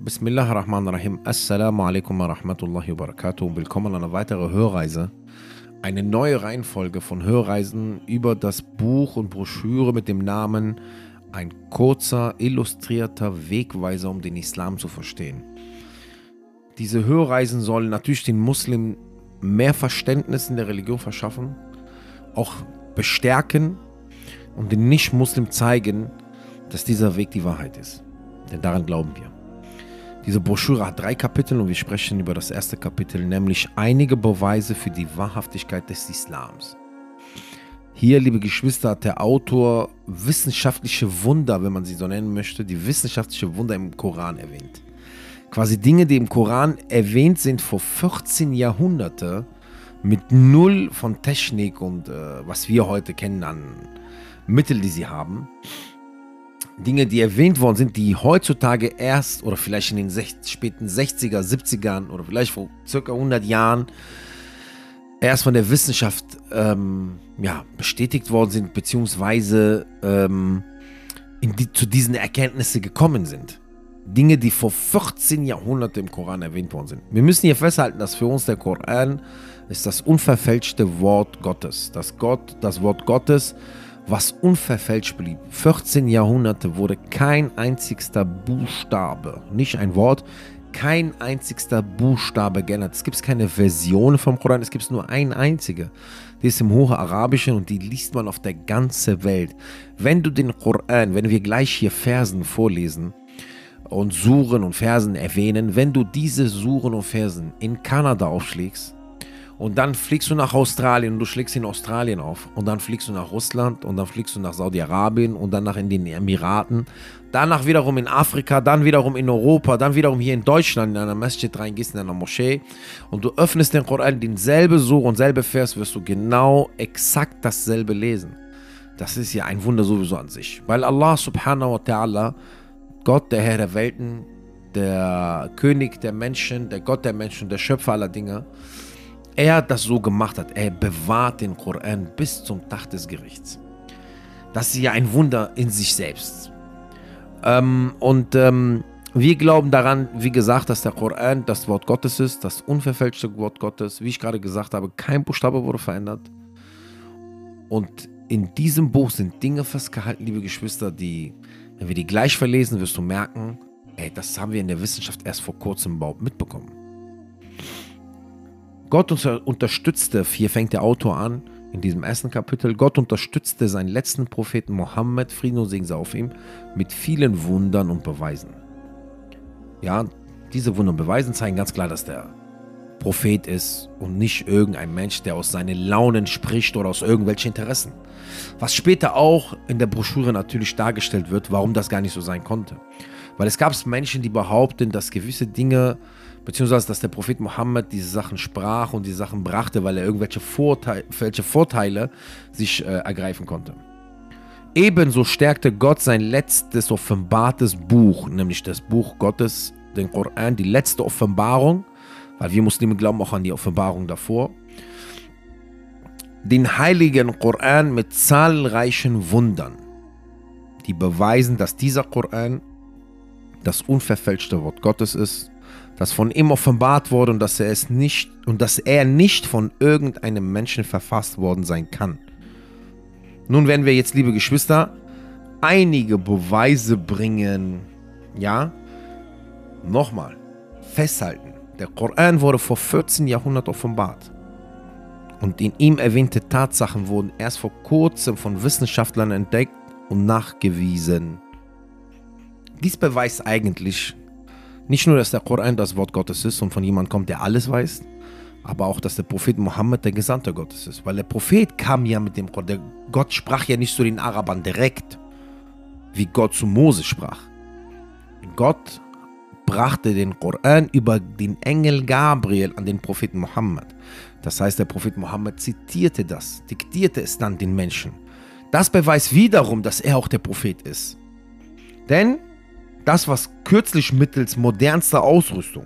Bismillah ar-Rahman ar-Rahim. Assalamu alaikum wa rahmatullahi wa barakatuh. Willkommen an einer weiteren Hörreise. Eine neue Reihenfolge von Hörreisen über das Buch und Broschüre mit dem Namen Ein kurzer, illustrierter Wegweiser, um den Islam zu verstehen. Diese Hörreisen sollen natürlich den Muslimen mehr Verständnis in der Religion verschaffen, auch bestärken und den Nicht-Muslim zeigen, dass dieser Weg die Wahrheit ist. Denn daran glauben wir. Diese Broschüre hat drei Kapitel und wir sprechen über das erste Kapitel, nämlich einige Beweise für die Wahrhaftigkeit des Islams. Hier, liebe Geschwister, hat der Autor wissenschaftliche Wunder, wenn man sie so nennen möchte, die wissenschaftliche Wunder im Koran erwähnt. Quasi Dinge, die im Koran erwähnt sind vor 14 Jahrhunderte mit null von Technik und äh, was wir heute kennen an Mitteln, die sie haben. Dinge, die erwähnt worden sind, die heutzutage erst oder vielleicht in den späten 60er, 70ern oder vielleicht vor circa 100 Jahren erst von der Wissenschaft ähm, ja, bestätigt worden sind, beziehungsweise ähm, die, zu diesen Erkenntnissen gekommen sind. Dinge, die vor 14 Jahrhunderten im Koran erwähnt worden sind. Wir müssen hier festhalten, dass für uns der Koran ist das unverfälschte Wort Gottes. Das Gott, das Wort Gottes was unverfälscht blieb. 14 Jahrhunderte wurde kein einzigster Buchstabe, nicht ein Wort, kein einzigster Buchstabe geändert. Es gibt keine Version vom Koran, es gibt nur eine einzige. Die ist im Hohe Arabischen und die liest man auf der ganzen Welt. Wenn du den Koran, wenn wir gleich hier Versen vorlesen und Suren und Versen erwähnen, wenn du diese Suren und Versen in Kanada aufschlägst, und dann fliegst du nach Australien und du schlägst in Australien auf. Und dann fliegst du nach Russland und dann fliegst du nach Saudi-Arabien und dann nach in den Emiraten. Danach wiederum in Afrika, dann wiederum in Europa, dann wiederum hier in Deutschland in einer Masjid reingehst, in einer Moschee. Und du öffnest den Koran, denselbe Sur und selbe Vers wirst du genau exakt dasselbe lesen. Das ist ja ein Wunder sowieso an sich. Weil Allah subhanahu wa ta'ala, Gott, der Herr der Welten, der König der Menschen, der Gott der Menschen, der Schöpfer aller Dinge, er das so gemacht hat. Er bewahrt den Koran bis zum Tag des Gerichts. Das ist ja ein Wunder in sich selbst. Ähm, und ähm, wir glauben daran, wie gesagt, dass der Koran das Wort Gottes ist, das unverfälschte Wort Gottes. Wie ich gerade gesagt habe, kein Buchstabe wurde verändert. Und in diesem Buch sind Dinge festgehalten, liebe Geschwister, die, wenn wir die gleich verlesen, wirst du merken, ey, das haben wir in der Wissenschaft erst vor kurzem überhaupt mitbekommen. Gott unterstützte, hier fängt der Autor an, in diesem ersten Kapitel, Gott unterstützte seinen letzten Propheten Mohammed, Frieden und Segen sei auf ihm, mit vielen Wundern und Beweisen. Ja, diese Wunder und Beweisen zeigen ganz klar, dass der Prophet ist und nicht irgendein Mensch, der aus seinen Launen spricht oder aus irgendwelchen Interessen. Was später auch in der Broschüre natürlich dargestellt wird, warum das gar nicht so sein konnte. Weil es gab Menschen, die behaupten, dass gewisse Dinge beziehungsweise dass der Prophet Mohammed diese Sachen sprach und die Sachen brachte, weil er irgendwelche Vorteile, Vorteile sich äh, ergreifen konnte. Ebenso stärkte Gott sein letztes offenbartes Buch, nämlich das Buch Gottes, den Koran, die letzte Offenbarung, weil wir Muslime glauben auch an die Offenbarung davor, den heiligen Koran mit zahlreichen Wundern, die beweisen, dass dieser Koran das unverfälschte Wort Gottes ist das von ihm offenbart wurde und dass er es nicht und dass er nicht von irgendeinem Menschen verfasst worden sein kann. Nun werden wir jetzt, liebe Geschwister, einige Beweise bringen. Ja, nochmal festhalten. Der Koran wurde vor 14 Jahrhunderten offenbart. Und in ihm erwähnte Tatsachen wurden erst vor kurzem von Wissenschaftlern entdeckt und nachgewiesen. Dies beweist eigentlich, nicht nur, dass der Koran das Wort Gottes ist und von jemandem kommt, der alles weiß, aber auch, dass der Prophet Mohammed der Gesandte Gottes ist. Weil der Prophet kam ja mit dem Koran. Der Gott sprach ja nicht zu den Arabern direkt, wie Gott zu Mose sprach. Gott brachte den Koran über den Engel Gabriel an den Propheten Mohammed. Das heißt, der Prophet Mohammed zitierte das, diktierte es dann den Menschen. Das beweist wiederum, dass er auch der Prophet ist. Denn das, was kürzlich mittels modernster Ausrüstung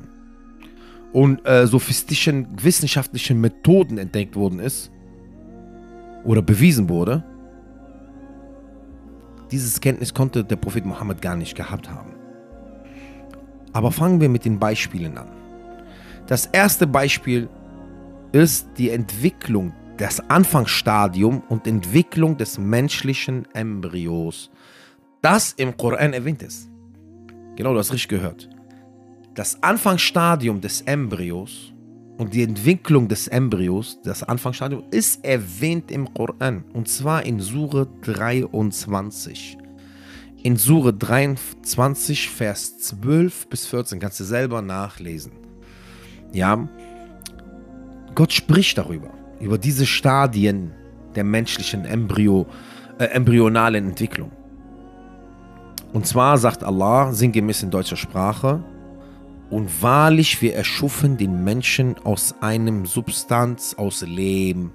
und äh, sophistischen wissenschaftlichen Methoden entdeckt worden ist oder bewiesen wurde, dieses Kenntnis konnte der Prophet Mohammed gar nicht gehabt haben. Aber fangen wir mit den Beispielen an. Das erste Beispiel ist die Entwicklung, das Anfangsstadium und Entwicklung des menschlichen Embryos, das im Koran erwähnt ist. Genau, du hast richtig gehört. Das Anfangsstadium des Embryos und die Entwicklung des Embryos, das Anfangsstadium, ist erwähnt im Koran. Und zwar in Sure 23. In Sure 23, Vers 12 bis 14. Kannst du selber nachlesen. Ja, Gott spricht darüber. Über diese Stadien der menschlichen Embryo, äh, embryonalen Entwicklung. Und zwar sagt Allah, sinngemäß in deutscher Sprache, und wahrlich, wir erschufen den Menschen aus einem Substanz, aus Lehm.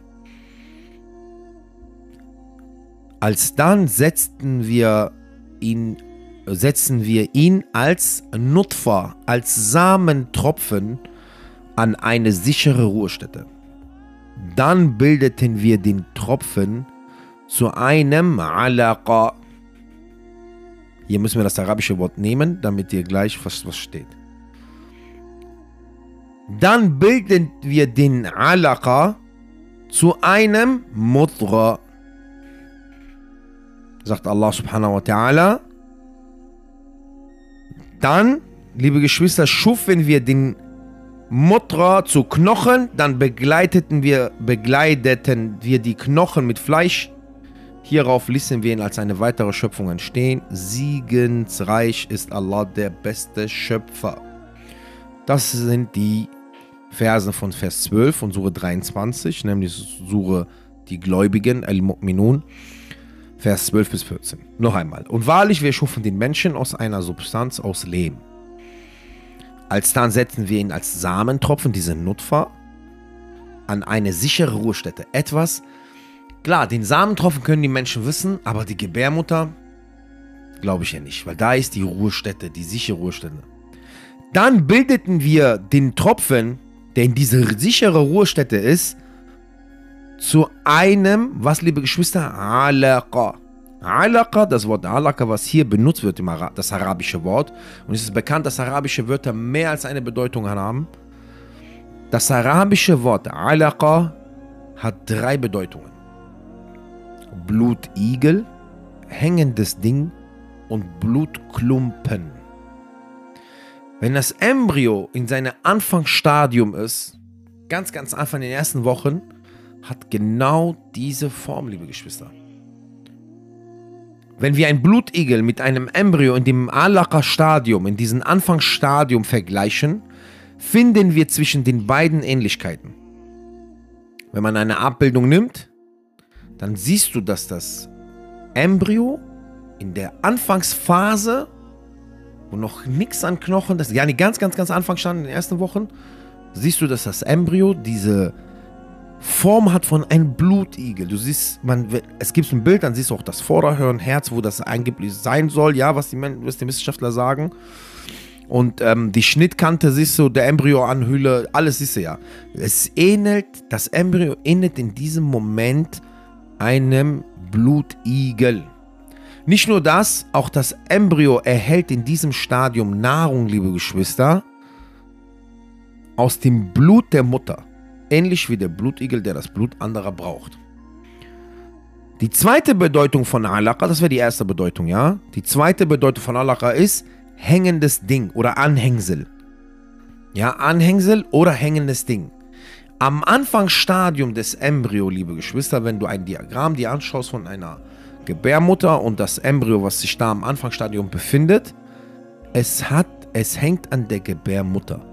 Alsdann setzten wir ihn, setzen wir ihn als Nutfa, als Samentropfen an eine sichere Ruhestätte. Dann bildeten wir den Tropfen zu einem Alaqa. Hier müssen wir das arabische Wort nehmen, damit ihr gleich was, was steht. Dann bilden wir den Alaqa zu einem Mudra. Sagt Allah subhanahu wa ta'ala. Dann, liebe Geschwister, schufen wir den Mudra zu Knochen, dann begleiteten wir, begleiteten wir die Knochen mit Fleisch. Hierauf ließen wir ihn als eine weitere Schöpfung entstehen. Siegensreich ist Allah der beste Schöpfer. Das sind die Verse von Vers 12 von Sure 23, nämlich Sure die Gläubigen, Al-Mu'minun, Vers 12 bis 14. Noch einmal. Und wahrlich, wir schufen den Menschen aus einer Substanz aus Lehm. Alsdann setzen wir ihn als Samentropfen, diese Nutfa, an eine sichere Ruhestätte. Etwas, klar, den Samentropfen können die Menschen wissen, aber die Gebärmutter, glaube ich ja nicht, weil da ist die Ruhestätte, die sichere Ruhestätte. Dann bildeten wir den Tropfen der in diese sichere Ruhestätte ist, zu einem, was liebe Geschwister, Alaqa. Alaqa, das Wort Alaqa, was hier benutzt wird, das arabische Wort, und es ist bekannt, dass arabische Wörter mehr als eine Bedeutung haben. Das arabische Wort Alaqa hat drei Bedeutungen. Blutigel, hängendes Ding und Blutklumpen. Wenn das Embryo in seinem Anfangsstadium ist, ganz, ganz Anfang in den ersten Wochen, hat genau diese Form, liebe Geschwister. Wenn wir ein Blutigel mit einem Embryo in dem Alaka-Stadium, in diesem Anfangsstadium vergleichen, finden wir zwischen den beiden Ähnlichkeiten. Wenn man eine Abbildung nimmt, dann siehst du, dass das Embryo in der Anfangsphase wo noch nichts an Knochen, das ja, die ganz, ganz, ganz Anfang stand in den ersten Wochen, siehst du, dass das Embryo diese Form hat von einem Blutigel. Du siehst, man, es gibt ein Bild, dann siehst du auch das Vorderhirn, Herz, wo das angeblich sein soll, ja, was die, was die Wissenschaftler sagen. Und ähm, die Schnittkante siehst du, der Embryoanhülle, alles siehst du ja. Es ähnelt, das Embryo ähnelt in diesem Moment einem Blutigel. Nicht nur das, auch das Embryo erhält in diesem Stadium Nahrung, liebe Geschwister, aus dem Blut der Mutter. Ähnlich wie der Blutigel, der das Blut anderer braucht. Die zweite Bedeutung von Alaqa, das wäre die erste Bedeutung, ja? Die zweite Bedeutung von Alaqa ist hängendes Ding oder Anhängsel. Ja, Anhängsel oder hängendes Ding. Am Anfangsstadium des Embryo, liebe Geschwister, wenn du ein Diagramm dir anschaust von einer Gebärmutter und das Embryo, was sich da am Anfangsstadium befindet, es hat, es hängt an der Gebärmutter.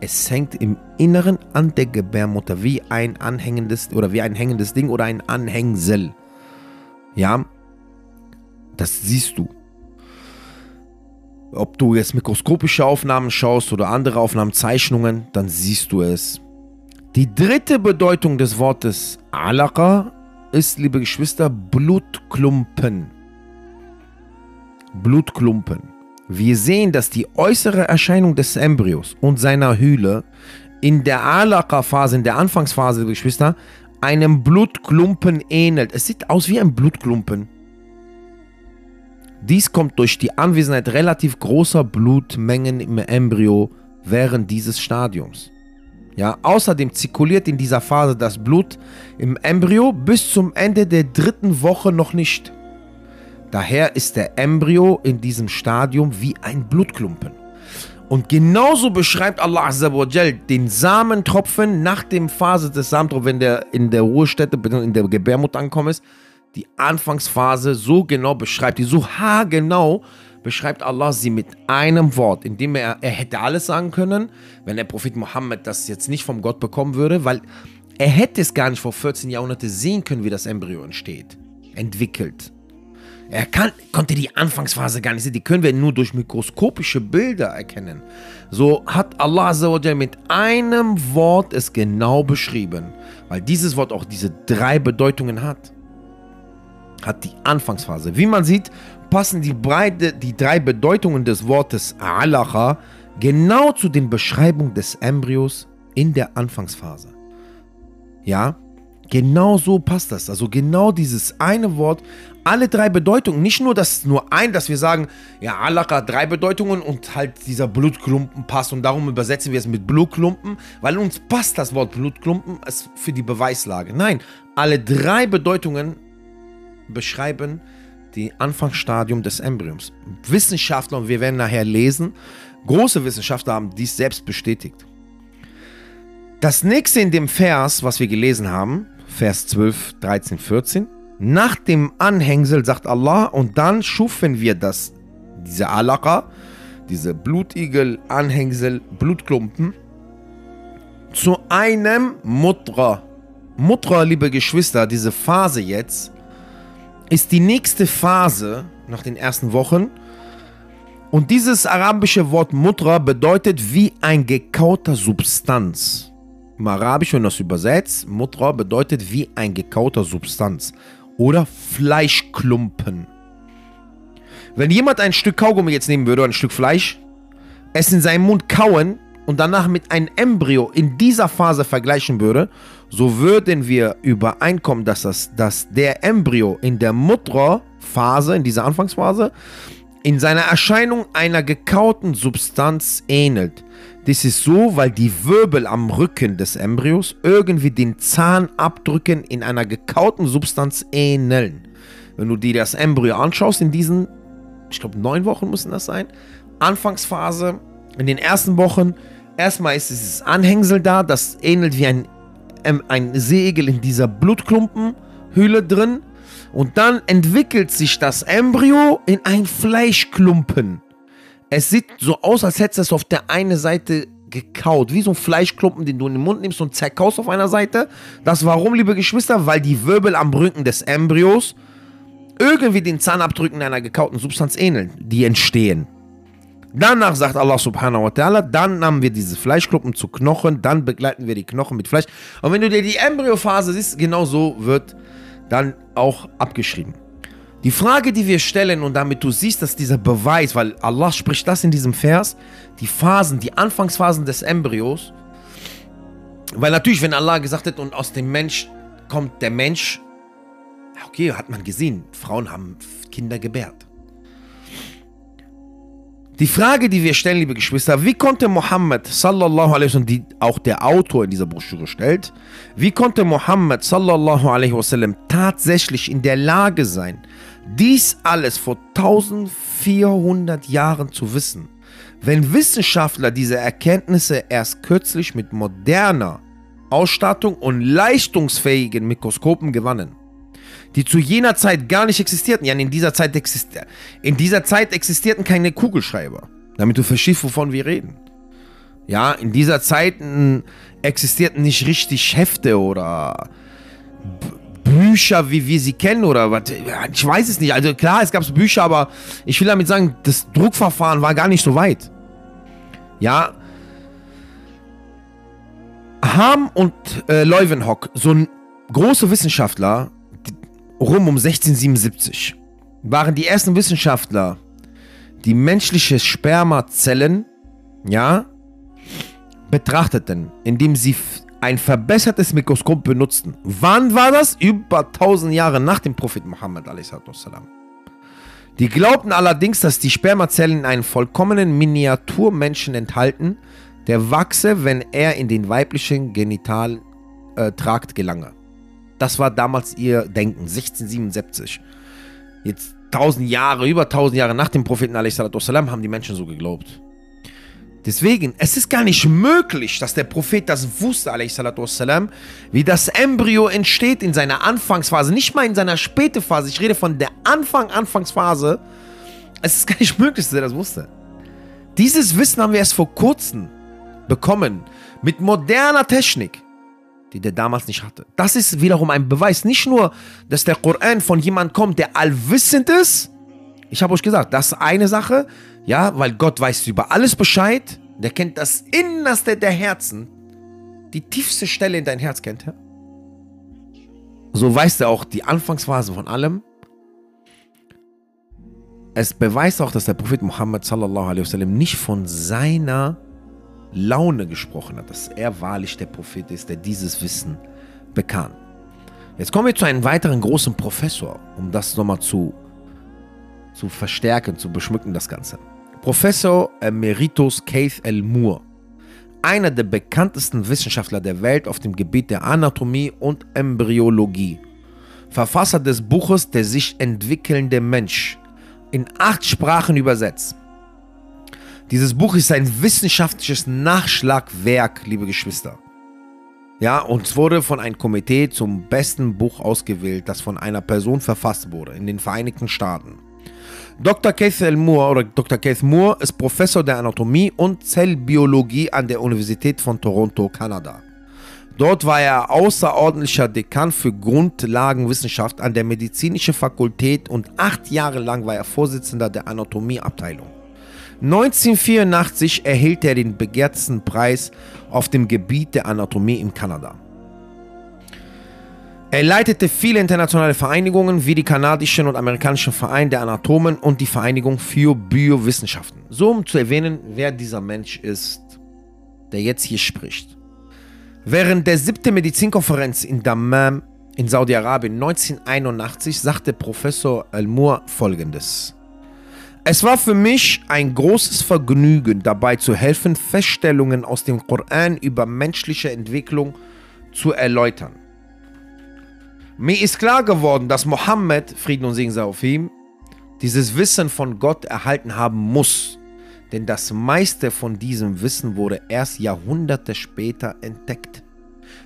Es hängt im Inneren an der Gebärmutter wie ein anhängendes oder wie ein hängendes Ding oder ein Anhängsel. Ja, das siehst du. Ob du jetzt mikroskopische Aufnahmen schaust oder andere Aufnahmen, Zeichnungen, dann siehst du es. Die dritte Bedeutung des Wortes Alaqa ist, liebe Geschwister, Blutklumpen. Blutklumpen. Wir sehen, dass die äußere Erscheinung des Embryos und seiner Hülle in der Alaka-Phase, in der Anfangsphase, Geschwister, einem Blutklumpen ähnelt. Es sieht aus wie ein Blutklumpen. Dies kommt durch die Anwesenheit relativ großer Blutmengen im Embryo während dieses Stadiums. Ja, außerdem zirkuliert in dieser Phase das Blut im Embryo bis zum Ende der dritten Woche noch nicht. Daher ist der Embryo in diesem Stadium wie ein Blutklumpen. Und genauso beschreibt Allah Azzawajal den Samentropfen nach dem Phase des Samentropfens, wenn der in der Ruhestätte, in der Gebärmutter ankommen ist, die Anfangsphase so genau beschreibt, die so haargenau beschreibt Allah sie mit einem Wort, indem er, er hätte alles sagen können, wenn der Prophet Mohammed das jetzt nicht vom Gott bekommen würde, weil er hätte es gar nicht vor 14 Jahrhunderten sehen können, wie das Embryo entsteht, entwickelt. Er kann, konnte die Anfangsphase gar nicht sehen, die können wir nur durch mikroskopische Bilder erkennen. So hat Allah mit einem Wort es genau beschrieben, weil dieses Wort auch diese drei Bedeutungen hat. Hat die Anfangsphase. Wie man sieht, passen die, breite, die drei Bedeutungen des Wortes Alacha genau zu den Beschreibungen des Embryos in der Anfangsphase. Ja, genau so passt das. Also genau dieses eine Wort, alle drei Bedeutungen, nicht nur das nur ein, dass wir sagen, ja, Alacha drei Bedeutungen und halt dieser Blutklumpen passt und darum übersetzen wir es mit Blutklumpen, weil uns passt das Wort Blutklumpen für die Beweislage. Nein, alle drei Bedeutungen beschreiben die Anfangsstadium des Embryos. Wissenschaftler, und wir werden nachher lesen, große Wissenschaftler haben dies selbst bestätigt. Das nächste in dem Vers, was wir gelesen haben, Vers 12, 13, 14, nach dem Anhängsel sagt Allah, und dann schufen wir das, diese Alaqa, diese Blutigel, Anhängsel, Blutklumpen, zu einem Mutra. Mutra, liebe Geschwister, diese Phase jetzt, ist die nächste Phase nach den ersten Wochen. Und dieses arabische Wort Mutra bedeutet wie ein gekauter Substanz. Im Arabisch, wenn das übersetzt, Mutra bedeutet wie ein gekauter Substanz oder Fleischklumpen. Wenn jemand ein Stück Kaugummi jetzt nehmen würde, oder ein Stück Fleisch, es in seinem Mund kauen und danach mit einem Embryo in dieser Phase vergleichen würde, so würden wir übereinkommen, dass, das, dass der Embryo in der Mutter-Phase, in dieser Anfangsphase, in seiner Erscheinung einer gekauten Substanz ähnelt. Das ist so, weil die Wirbel am Rücken des Embryos irgendwie den Zahnabdrücken in einer gekauten Substanz ähneln. Wenn du dir das Embryo anschaust, in diesen, ich glaube, neun Wochen müssen das sein, Anfangsphase, in den ersten Wochen, erstmal ist dieses Anhängsel da, das ähnelt wie ein ähm, ein Segel in dieser Blutklumpenhülle drin und dann entwickelt sich das Embryo in ein Fleischklumpen. Es sieht so aus, als hätte es auf der einen Seite gekaut, wie so ein Fleischklumpen, den du in den Mund nimmst und zerkaust auf einer Seite. Das warum, liebe Geschwister? Weil die Wirbel am Rücken des Embryos irgendwie den Zahnabdrücken einer gekauten Substanz ähneln, die entstehen. Danach sagt Allah subhanahu wa ta'ala, dann nahmen wir diese Fleischkluppen zu Knochen, dann begleiten wir die Knochen mit Fleisch. Und wenn du dir die Embryophase siehst, genau so wird dann auch abgeschrieben. Die Frage, die wir stellen, und damit du siehst, dass dieser Beweis, weil Allah spricht das in diesem Vers, die Phasen, die Anfangsphasen des Embryos, weil natürlich, wenn Allah gesagt hat, und aus dem Mensch kommt der Mensch, okay, hat man gesehen, Frauen haben Kinder gebärt. Die Frage, die wir stellen, liebe Geschwister, wie konnte Mohammed sallallahu alaihi wasallam, die auch der Autor in dieser Broschüre stellt, wie konnte Mohammed sallallahu alaihi wasallam tatsächlich in der Lage sein, dies alles vor 1400 Jahren zu wissen, wenn Wissenschaftler diese Erkenntnisse erst kürzlich mit moderner Ausstattung und leistungsfähigen Mikroskopen gewannen? die zu jener Zeit gar nicht existierten. Ja, in dieser Zeit, existi in dieser Zeit existierten keine Kugelschreiber. Damit du verstehst, wovon wir reden. Ja, in dieser Zeit existierten nicht richtig Hefte oder Bücher, wie wir sie kennen oder was. Ich weiß es nicht. Also klar, es gab Bücher, aber ich will damit sagen, das Druckverfahren war gar nicht so weit. Ja. Ham und äh, Leuwenhock, so ein große Wissenschaftler, rum um 1677 waren die ersten Wissenschaftler, die menschliche Spermazellen, ja, betrachteten, indem sie ein verbessertes Mikroskop benutzten. Wann war das? Über 1000 Jahre nach dem Prophet Muhammad Die glaubten allerdings, dass die Spermazellen einen vollkommenen Miniaturmenschen enthalten, der wachse, wenn er in den weiblichen Genitaltrakt äh, gelange. Das war damals ihr Denken, 1677. Jetzt 1000 Jahre, über 1000 Jahre nach dem Propheten a.s. haben die Menschen so geglaubt. Deswegen, es ist gar nicht möglich, dass der Prophet das wusste, wassalam, wie das Embryo entsteht in seiner Anfangsphase, nicht mal in seiner späten Phase, ich rede von der Anfang, Anfangsphase. Es ist gar nicht möglich, dass er das wusste. Dieses Wissen haben wir erst vor kurzem bekommen, mit moderner Technik, die der damals nicht hatte. Das ist wiederum ein Beweis, nicht nur, dass der Koran von jemandem kommt, der allwissend ist. Ich habe euch gesagt, das ist eine Sache, ja, weil Gott weiß über alles Bescheid. Der kennt das Innerste der Herzen. Die tiefste Stelle in dein Herz kennt er. So weiß er auch die Anfangsphase von allem. Es beweist auch, dass der Prophet Muhammad sallallahu alaihi wasallam nicht von seiner Laune gesprochen hat, dass er wahrlich der Prophet ist, der dieses Wissen bekam. Jetzt kommen wir zu einem weiteren großen Professor, um das nochmal zu, zu verstärken, zu beschmücken, das Ganze. Professor Emeritus Keith L. Moore, einer der bekanntesten Wissenschaftler der Welt auf dem Gebiet der Anatomie und Embryologie. Verfasser des Buches Der sich entwickelnde Mensch, in acht Sprachen übersetzt. Dieses Buch ist ein wissenschaftliches Nachschlagwerk, liebe Geschwister. Ja, und es wurde von einem Komitee zum besten Buch ausgewählt, das von einer Person verfasst wurde in den Vereinigten Staaten. Dr. Keith. Moore oder Dr. Keith Moore ist Professor der Anatomie und Zellbiologie an der Universität von Toronto, Kanada. Dort war er außerordentlicher Dekan für Grundlagenwissenschaft an der Medizinischen Fakultät und acht Jahre lang war er Vorsitzender der Anatomieabteilung. 1984 erhielt er den begehrtesten Preis auf dem Gebiet der Anatomie in Kanada. Er leitete viele internationale Vereinigungen wie die kanadischen und amerikanischen Verein der Anatomen und die Vereinigung für Biowissenschaften. So um zu erwähnen, wer dieser Mensch ist, der jetzt hier spricht. Während der siebten Medizinkonferenz in Dammam in Saudi-Arabien 1981 sagte Professor Al-Mur folgendes. Es war für mich ein großes Vergnügen, dabei zu helfen, Feststellungen aus dem Koran über menschliche Entwicklung zu erläutern. Mir ist klar geworden, dass Mohammed, Frieden und Segen sei auf ihm, dieses Wissen von Gott erhalten haben muss. Denn das meiste von diesem Wissen wurde erst Jahrhunderte später entdeckt.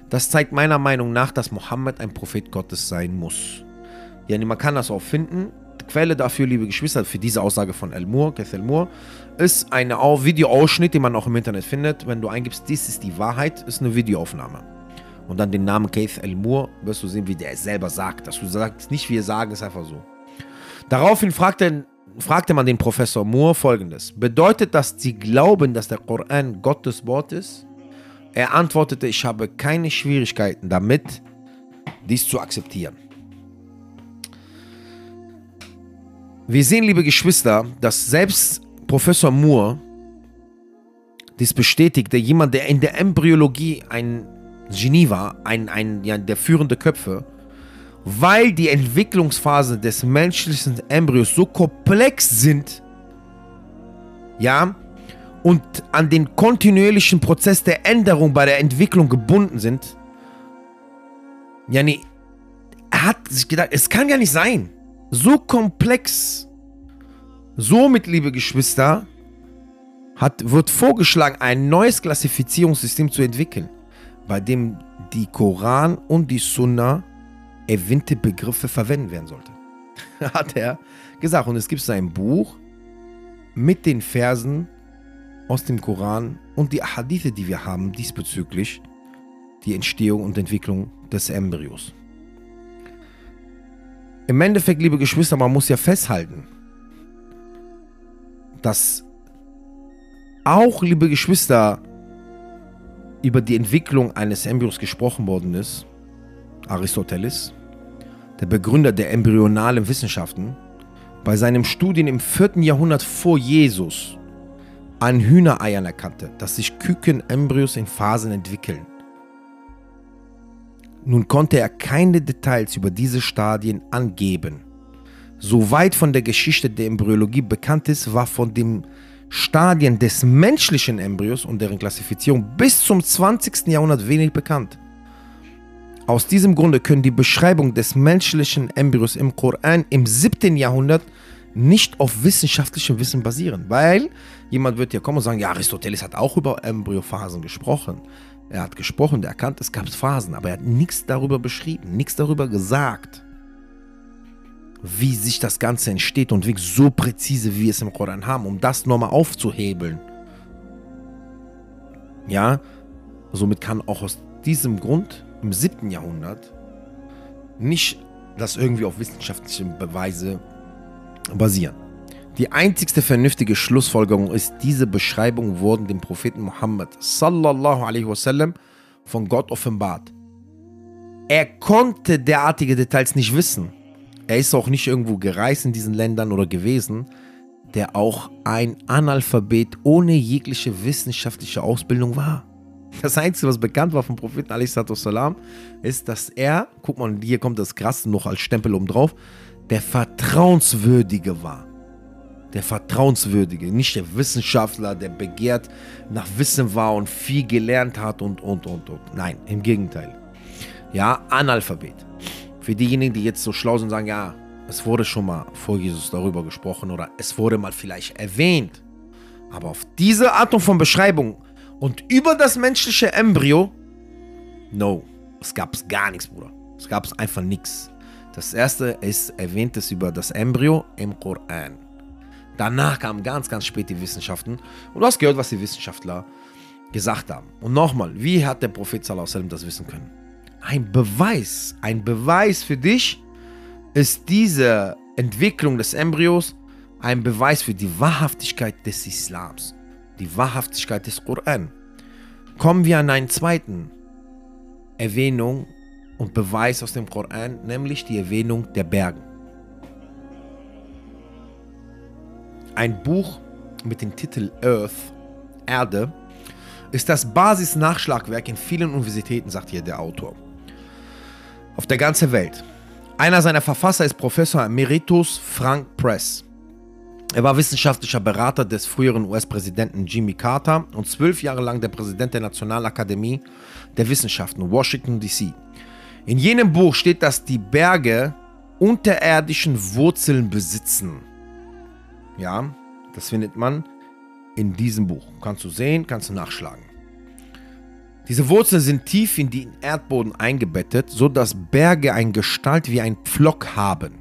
Das zeigt meiner Meinung nach, dass Mohammed ein Prophet Gottes sein muss. Ja, man kann das auch finden. Quelle dafür, liebe Geschwister, für diese Aussage von El Moore, Keith El Moore, ist ein Videoausschnitt, den man auch im Internet findet. Wenn du eingibst, dies ist die Wahrheit, ist eine Videoaufnahme. Und dann den Namen Keith El Moore, wirst du sehen, wie der selber sagt. Dass du sagst, nicht wie er sagen, ist einfach so. Daraufhin fragte, fragte man den Professor Moore folgendes: Bedeutet das, sie glauben, dass der Koran Gottes Wort ist? Er antwortete: Ich habe keine Schwierigkeiten damit, dies zu akzeptieren. Wir sehen, liebe Geschwister, dass selbst Professor Moore dies bestätigte, jemand, der in der Embryologie ein Genie war, ein, ein, ja, der führende Köpfe, weil die Entwicklungsphasen des menschlichen Embryos so komplex sind, ja, und an den kontinuierlichen Prozess der Änderung bei der Entwicklung gebunden sind, ja, nee, er hat sich gedacht, es kann ja nicht sein so komplex. Somit, liebe Geschwister, hat, wird vorgeschlagen, ein neues Klassifizierungssystem zu entwickeln, bei dem die Koran und die Sunna erwähnte Begriffe verwenden werden sollte. hat er gesagt. Und es gibt ein Buch mit den Versen aus dem Koran und die Hadithe, die wir haben diesbezüglich, die Entstehung und Entwicklung des Embryos. Im Endeffekt, liebe Geschwister, man muss ja festhalten, dass auch, liebe Geschwister, über die Entwicklung eines Embryos gesprochen worden ist. Aristoteles, der Begründer der embryonalen Wissenschaften, bei seinen Studien im 4. Jahrhundert vor Jesus an Hühnereiern erkannte, dass sich Kükenembryos in Phasen entwickeln. Nun konnte er keine Details über diese Stadien angeben. soweit von der Geschichte der Embryologie bekannt ist, war von den Stadien des menschlichen Embryos und deren Klassifizierung bis zum 20. Jahrhundert wenig bekannt. Aus diesem Grunde können die Beschreibung des menschlichen Embryos im Koran im 7. Jahrhundert nicht auf wissenschaftlichem Wissen basieren, weil jemand wird ja kommen und sagen, ja, Aristoteles hat auch über Embryophasen gesprochen. Er hat gesprochen, er erkannt, es gab Phasen, aber er hat nichts darüber beschrieben, nichts darüber gesagt, wie sich das Ganze entsteht und wie so präzise, wie wir es im Koran haben, um das nochmal aufzuhebeln. Ja, somit kann auch aus diesem Grund im 7. Jahrhundert nicht das irgendwie auf wissenschaftlichen Beweise basieren. Die einzigste vernünftige Schlussfolgerung ist, diese Beschreibungen wurden dem Propheten Muhammad sallallahu alaihi wasallam von Gott offenbart. Er konnte derartige Details nicht wissen. Er ist auch nicht irgendwo gereist in diesen Ländern oder gewesen, der auch ein Analphabet ohne jegliche wissenschaftliche Ausbildung war. Das Einzige, was bekannt war vom Propheten salam, ist, dass er, guck mal, hier kommt das Krasse noch als Stempel oben drauf, der Vertrauenswürdige war. Der Vertrauenswürdige, nicht der Wissenschaftler, der begehrt nach Wissen war und viel gelernt hat und, und, und, und. Nein, im Gegenteil. Ja, Analphabet. Für diejenigen, die jetzt so schlau sind, sagen, ja, es wurde schon mal vor Jesus darüber gesprochen oder es wurde mal vielleicht erwähnt. Aber auf diese Art von Beschreibung und über das menschliche Embryo, no, es gab gar nichts, Bruder. Es gab einfach nichts. Das erste ist erwähnt es über das Embryo im Koran. Danach kamen ganz, ganz spät die Wissenschaften und du hast gehört, was die Wissenschaftler gesagt haben. Und nochmal, wie hat der Prophet sallam das wissen können? Ein Beweis, ein Beweis für dich ist diese Entwicklung des Embryos ein Beweis für die Wahrhaftigkeit des Islams, die Wahrhaftigkeit des Koran. Kommen wir an einen zweiten Erwähnung und Beweis aus dem Koran, nämlich die Erwähnung der Berge. Ein Buch mit dem Titel Earth, Erde, ist das Basisnachschlagwerk in vielen Universitäten, sagt hier der Autor. Auf der ganzen Welt. Einer seiner Verfasser ist Professor Emeritus Frank Press. Er war wissenschaftlicher Berater des früheren US-Präsidenten Jimmy Carter und zwölf Jahre lang der Präsident der Nationalakademie der Wissenschaften, Washington, D.C. In jenem Buch steht, dass die Berge unterirdischen Wurzeln besitzen. Ja, das findet man in diesem Buch. Kannst du sehen, kannst du nachschlagen. Diese Wurzeln sind tief in den Erdboden eingebettet, sodass Berge eine Gestalt wie ein Pflock haben.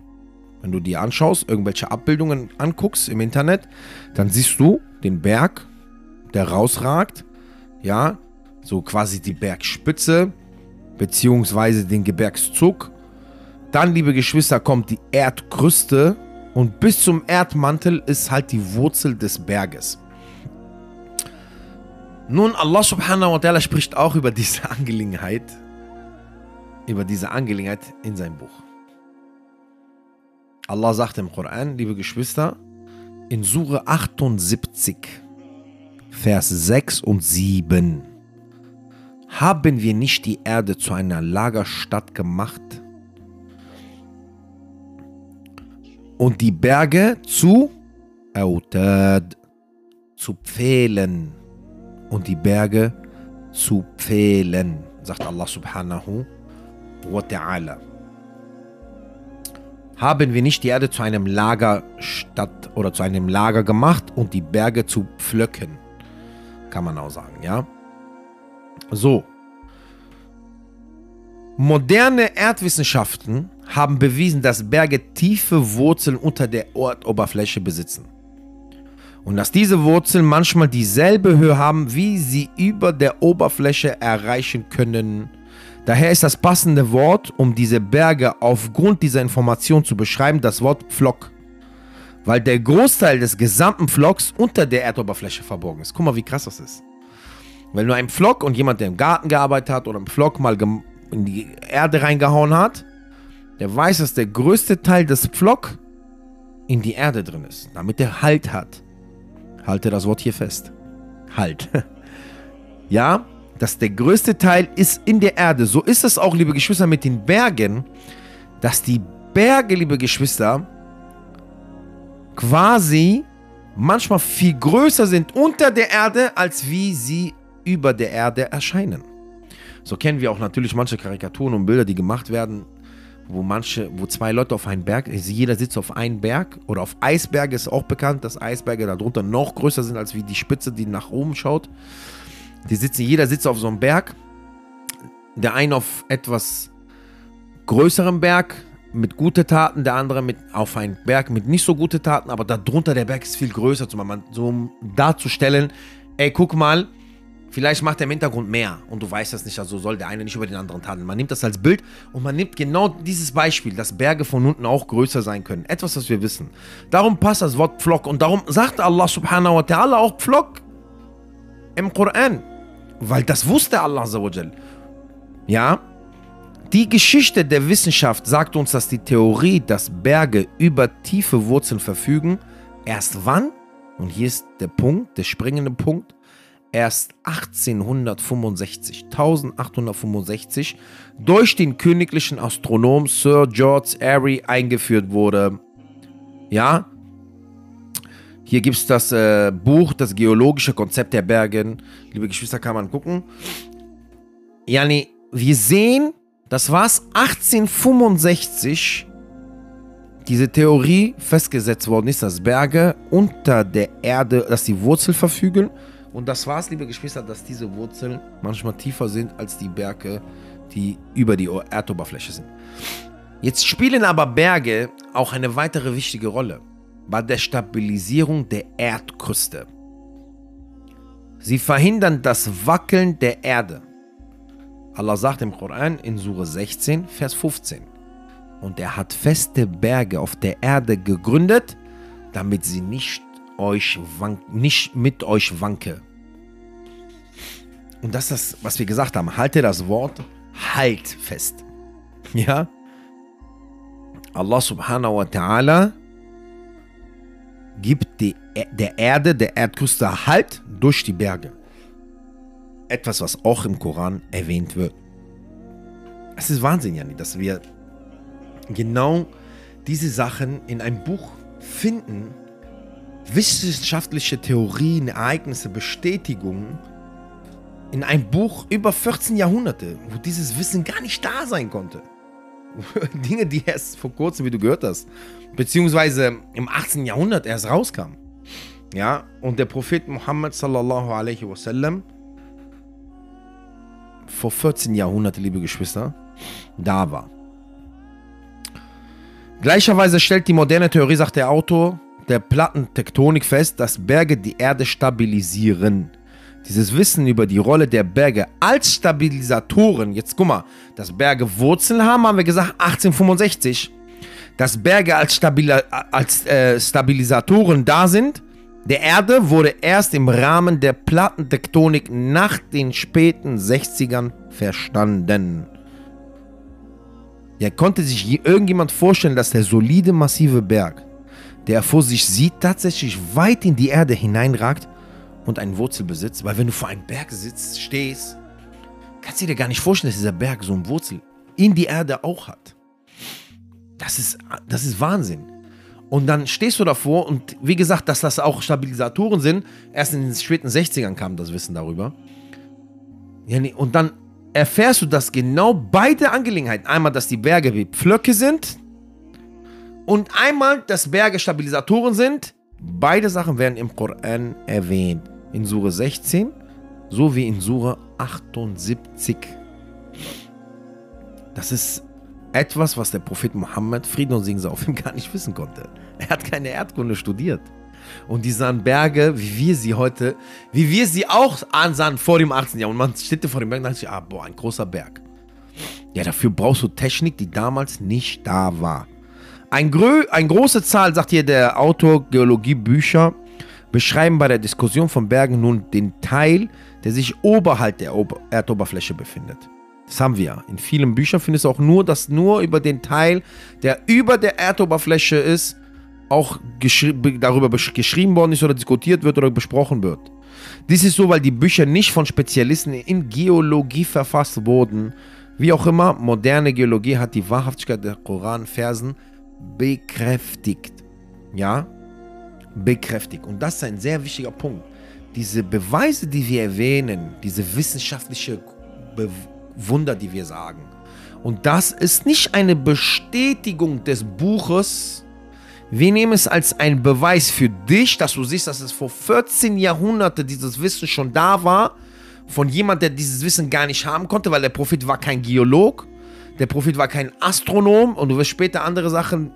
Wenn du dir anschaust, irgendwelche Abbildungen anguckst im Internet, dann siehst du den Berg, der rausragt. Ja, so quasi die Bergspitze beziehungsweise den Gebirgszug. Dann, liebe Geschwister, kommt die Erdkruste und bis zum Erdmantel ist halt die Wurzel des Berges. Nun, Allah subhanahu wa ta'ala spricht auch über diese Angelegenheit, über diese Angelegenheit in seinem Buch. Allah sagt im Koran, liebe Geschwister, in Sure 78, Vers 6 und 7. Haben wir nicht die Erde zu einer Lagerstadt gemacht und die Berge zu Autad, zu Pfählen und die Berge zu Pfählen, sagt Allah subhanahu wa ta'ala. Haben wir nicht die Erde zu einem Lagerstadt oder zu einem Lager gemacht und die Berge zu Pflöcken? Kann man auch sagen, ja? So. Moderne Erdwissenschaften haben bewiesen, dass Berge tiefe Wurzeln unter der Erdoberfläche besitzen. Und dass diese Wurzeln manchmal dieselbe Höhe haben, wie sie über der Oberfläche erreichen können. Daher ist das passende Wort, um diese Berge aufgrund dieser Information zu beschreiben, das Wort Pflock. Weil der Großteil des gesamten Pflocks unter der Erdoberfläche verborgen ist. Guck mal, wie krass das ist. Wenn du einen Pflock und jemand, der im Garten gearbeitet hat oder im Pflock mal in die Erde reingehauen hat, der weiß, dass der größte Teil des Pflock in die Erde drin ist, damit er Halt hat. Halte das Wort hier fest. Halt. ja, dass der größte Teil ist in der Erde. So ist es auch, liebe Geschwister, mit den Bergen, dass die Berge, liebe Geschwister, quasi manchmal viel größer sind unter der Erde, als wie sie über der Erde erscheinen. So kennen wir auch natürlich manche Karikaturen und Bilder, die gemacht werden, wo manche, wo zwei Leute auf einen Berg, jeder sitzt auf einen Berg oder auf Eisberge ist auch bekannt, dass Eisberge darunter noch größer sind als wie die Spitze, die nach oben schaut. Die sitzen, jeder sitzt auf so einem Berg. Der eine auf etwas größerem Berg mit guten Taten, der andere mit auf einen Berg mit nicht so guten Taten, aber darunter der Berg ist viel größer, so um darzustellen, ey, guck mal, Vielleicht macht er im Hintergrund mehr und du weißt das nicht, also soll der eine nicht über den anderen tadeln. Man nimmt das als Bild und man nimmt genau dieses Beispiel, dass Berge von unten auch größer sein können. Etwas, was wir wissen. Darum passt das Wort Pflock und darum sagt Allah subhanahu wa ta'ala auch Pflock im Koran. Weil das wusste Allah. Ja? Die Geschichte der Wissenschaft sagt uns, dass die Theorie, dass Berge über tiefe Wurzeln verfügen, erst wann, und hier ist der Punkt, der springende Punkt, erst 1865, 1865 durch den königlichen Astronom Sir George Airy eingeführt wurde. Ja, hier gibt es das äh, Buch, das geologische Konzept der Berge. Liebe Geschwister, kann man gucken. Yani, wir sehen, das war es 1865, diese Theorie festgesetzt worden ist, dass Berge unter der Erde, dass die Wurzel verfügen und das war's, liebe Geschwister, dass diese Wurzeln manchmal tiefer sind als die Berge, die über die Erdoberfläche sind. Jetzt spielen aber Berge auch eine weitere wichtige Rolle bei der Stabilisierung der Erdkruste. Sie verhindern das Wackeln der Erde. Allah sagt im Koran in Sure 16, Vers 15. Und er hat feste Berge auf der Erde gegründet, damit sie nicht euch wank, nicht mit euch wanke. Und das ist das, was wir gesagt haben. Halte das Wort Halt fest. Ja? Allah subhanahu wa ta'ala gibt die, der Erde, der Erdkruste Halt durch die Berge. Etwas, was auch im Koran erwähnt wird. Es ist Wahnsinn, Jani, dass wir genau diese Sachen in einem Buch finden, wissenschaftliche Theorien, Ereignisse, Bestätigungen in einem Buch über 14 Jahrhunderte, wo dieses Wissen gar nicht da sein konnte. Dinge, die erst vor kurzem, wie du gehört hast, beziehungsweise im 18. Jahrhundert erst rauskamen. Ja, und der Prophet Muhammad sallallahu alaihi wasallam vor 14 Jahrhunderte, liebe Geschwister, da war. Gleicherweise stellt die moderne Theorie, sagt der Autor, der Plattentektonik fest, dass Berge die Erde stabilisieren. Dieses Wissen über die Rolle der Berge als Stabilisatoren, jetzt guck mal, dass Berge Wurzeln haben, haben wir gesagt 1865. Dass Berge als, Stabila als äh, Stabilisatoren da sind, der Erde wurde erst im Rahmen der Plattentektonik nach den späten 60ern verstanden. Ja, konnte sich irgendjemand vorstellen, dass der solide, massive Berg der vor sich sieht, tatsächlich weit in die Erde hineinragt und einen Wurzel besitzt. Weil wenn du vor einem Berg sitzt, stehst, kannst du dir gar nicht vorstellen, dass dieser Berg so eine Wurzel in die Erde auch hat. Das ist, das ist Wahnsinn. Und dann stehst du davor und wie gesagt, dass das auch Stabilisatoren sind. Erst in den späten 60ern kam das Wissen darüber. Und dann erfährst du, dass genau beide Angelegenheiten, einmal, dass die Berge wie Pflöcke sind, und einmal, dass Berge Stabilisatoren sind. Beide Sachen werden im Koran erwähnt. In Sure 16 sowie in Sure 78. Das ist etwas, was der Prophet Mohammed, Frieden und Segen auf ihm, gar nicht wissen konnte. Er hat keine Erdkunde studiert. Und die sahen Berge, wie wir sie heute, wie wir sie auch ansahen vor dem 18. Jahr. Und man steht vor dem Berg und dachte sich, ah, boah, ein großer Berg. Ja, dafür brauchst du Technik, die damals nicht da war. Ein grö eine große Zahl, sagt hier der Autor Geologiebücher, beschreiben bei der Diskussion von Bergen nun den Teil, der sich oberhalb der Ober Erdoberfläche befindet. Das haben wir. In vielen Büchern findest du auch nur, dass nur über den Teil, der über der Erdoberfläche ist, auch geschri darüber geschrieben worden ist oder diskutiert wird oder besprochen wird. Dies ist so, weil die Bücher nicht von Spezialisten in Geologie verfasst wurden. Wie auch immer, moderne Geologie hat die Wahrhaftigkeit der Koranversen bekräftigt. Ja? bekräftigt. Und das ist ein sehr wichtiger Punkt. Diese Beweise, die wir erwähnen, diese wissenschaftliche Be Wunder, die wir sagen, und das ist nicht eine Bestätigung des Buches. Wir nehmen es als einen Beweis für dich, dass du siehst, dass es vor 14 Jahrhunderten dieses Wissen schon da war. Von jemand, der dieses Wissen gar nicht haben konnte, weil der Prophet war kein Geolog. Der Prophet war kein Astronom. Und du wirst später andere Sachen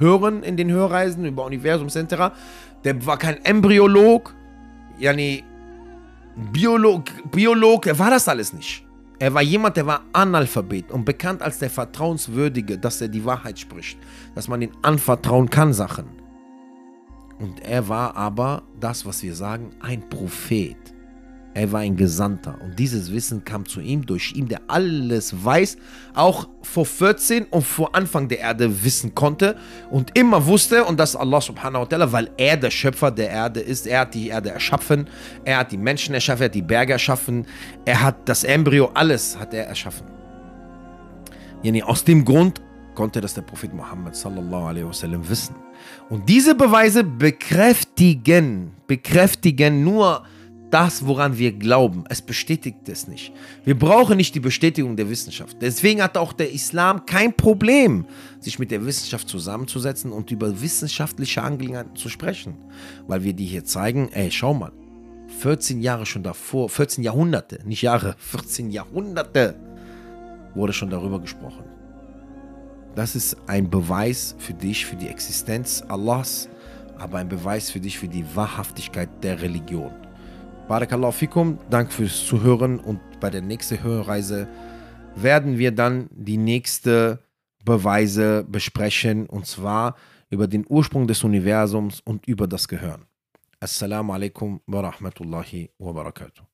hören in den Hörreisen über Universum etc. Der war kein Embryolog. Ja, nee. Biolog, Biolog, er war das alles nicht. Er war jemand, der war Analphabet und bekannt als der Vertrauenswürdige, dass er die Wahrheit spricht, dass man ihn anvertrauen kann Sachen. Und er war aber das, was wir sagen, ein Prophet. Er war ein Gesandter und dieses Wissen kam zu ihm durch ihn, der alles weiß, auch vor 14 und vor Anfang der Erde wissen konnte und immer wusste und das Allah subhanahu wa ta'ala, weil er der Schöpfer der Erde ist, er hat die Erde erschaffen, er hat die Menschen erschaffen, er hat die Berge erschaffen, er hat das Embryo, alles hat er erschaffen. Yani aus dem Grund konnte das der Prophet Muhammad sallallahu alaihi wasallam wissen. Und diese Beweise bekräftigen, bekräftigen nur das, woran wir glauben. Es bestätigt es nicht. Wir brauchen nicht die Bestätigung der Wissenschaft. Deswegen hat auch der Islam kein Problem, sich mit der Wissenschaft zusammenzusetzen und über wissenschaftliche Angelegenheiten zu sprechen. Weil wir die hier zeigen, ey, schau mal, 14 Jahre schon davor, 14 Jahrhunderte, nicht Jahre, 14 Jahrhunderte wurde schon darüber gesprochen. Das ist ein Beweis für dich, für die Existenz Allahs, aber ein Beweis für dich, für die Wahrhaftigkeit der Religion. Barakallahu fikum, Dank fürs Zuhören und bei der nächsten Hörreise werden wir dann die nächste Beweise besprechen und zwar über den Ursprung des Universums und über das Gehirn. Assalamu alaikum wa rahmatullahi wa barakatuh.